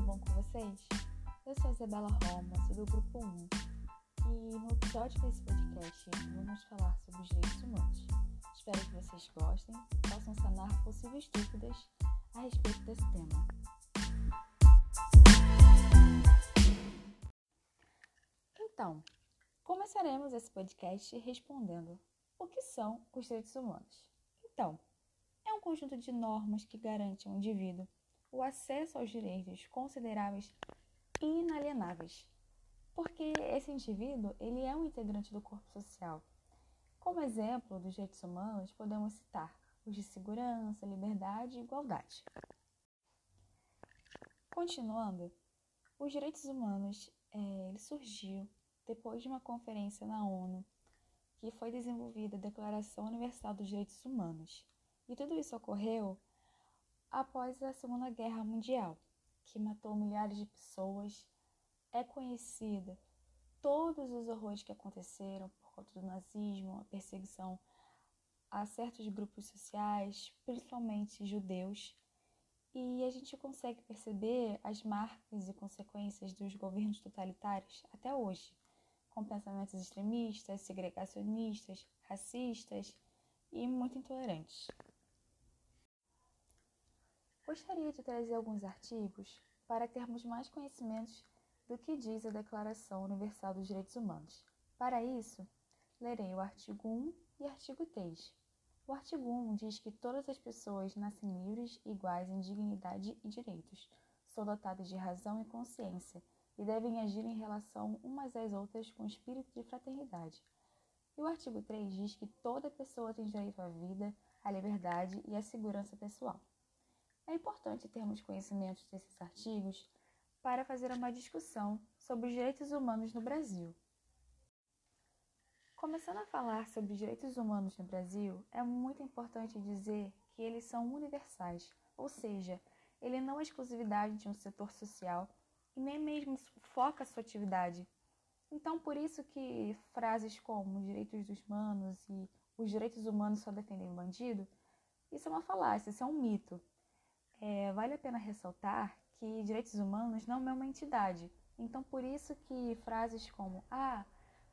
vocês? Eu sou a Isabela Roma, sou do Grupo 1 e no episódio desse podcast vamos falar sobre os direitos humanos. Espero que vocês gostem e possam sanar possíveis dúvidas a respeito desse tema. Então, começaremos esse podcast respondendo o que são os direitos humanos. Então, é um conjunto de normas que garante ao indivíduo o acesso aos direitos consideráveis inalienáveis, porque esse indivíduo ele é um integrante do corpo social. Como exemplo dos direitos humanos, podemos citar os de segurança, liberdade e igualdade. Continuando, os direitos humanos é, ele surgiu depois de uma conferência na ONU que foi desenvolvida a Declaração Universal dos Direitos Humanos. E tudo isso ocorreu após a Segunda Guerra Mundial, que matou milhares de pessoas. É conhecida todos os horrores que aconteceram por conta do nazismo, a perseguição a certos grupos sociais, principalmente judeus. E a gente consegue perceber as marcas e consequências dos governos totalitários até hoje, com pensamentos extremistas, segregacionistas, racistas e muito intolerantes. Gostaria de trazer alguns artigos para termos mais conhecimentos do que diz a Declaração Universal dos Direitos Humanos. Para isso, lerei o artigo 1 e artigo 3. O artigo 1 diz que todas as pessoas nascem livres, iguais em dignidade e direitos, são dotadas de razão e consciência e devem agir em relação umas às outras com espírito de fraternidade. E o artigo 3 diz que toda pessoa tem direito à vida, à liberdade e à segurança pessoal. É importante termos conhecimentos desses artigos para fazer uma discussão sobre os direitos humanos no Brasil. Começando a falar sobre os direitos humanos no Brasil, é muito importante dizer que eles são universais, ou seja, ele não é exclusividade de um setor social e nem mesmo foca sua atividade. Então, por isso que frases como os direitos dos humanos e os direitos humanos só defendem o bandido, isso é uma falácia, isso é um mito. É, vale a pena ressaltar que direitos humanos não é uma entidade. Então, por isso que frases como ah,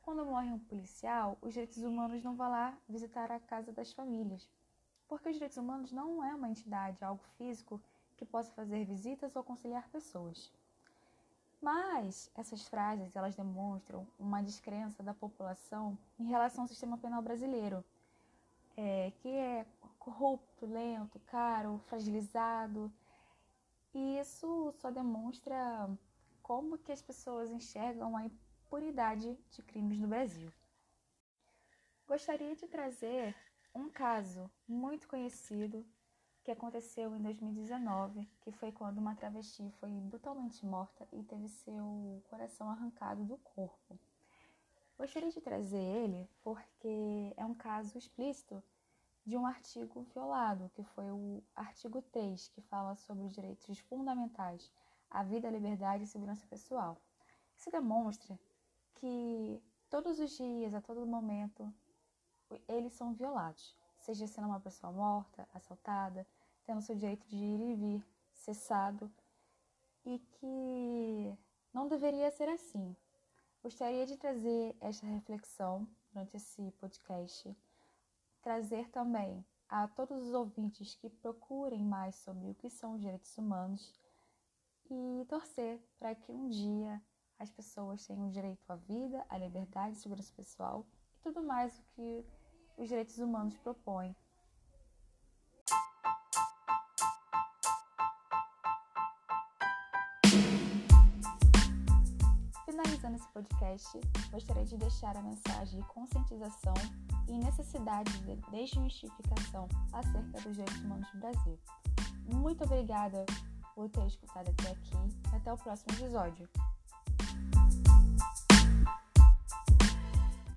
quando morre um policial, os direitos humanos não vão lá visitar a casa das famílias. Porque os direitos humanos não é uma entidade, algo físico que possa fazer visitas ou conciliar pessoas. Mas essas frases, elas demonstram uma descrença da população em relação ao sistema penal brasileiro, é, que é corrupto, lento, caro, fragilizado. E isso só demonstra como que as pessoas enxergam a impunidade de crimes no Brasil. Gostaria de trazer um caso muito conhecido que aconteceu em 2019, que foi quando uma travesti foi brutalmente morta e teve seu coração arrancado do corpo. Gostaria de trazer ele porque é um caso explícito de um artigo violado, que foi o artigo 3, que fala sobre os direitos fundamentais à vida, à liberdade e segurança pessoal. Isso demonstra que todos os dias, a todo momento, eles são violados, seja sendo uma pessoa morta, assaltada, tendo seu direito de ir e vir cessado, e que não deveria ser assim. Gostaria de trazer esta reflexão durante esse podcast trazer também a todos os ouvintes que procurem mais sobre o que são os direitos humanos e torcer para que um dia as pessoas tenham direito à vida, à liberdade, à segurança pessoal e tudo mais o que os direitos humanos propõem. Podcast, gostaria de deixar a mensagem de conscientização e necessidade de desmistificação acerca dos direitos humanos no Brasil. Muito obrigada por ter escutado até aqui. Até o próximo episódio.